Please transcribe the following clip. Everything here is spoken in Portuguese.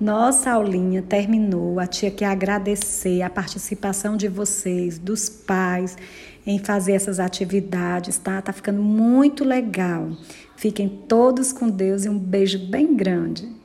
Nossa aulinha terminou. A tia quer agradecer a participação de vocês, dos pais, em fazer essas atividades, tá? Tá ficando muito legal. Fiquem todos com Deus e um beijo bem grande.